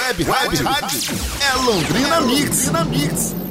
Web Web, Rádio. É Londrina Mix. Londrina Mix.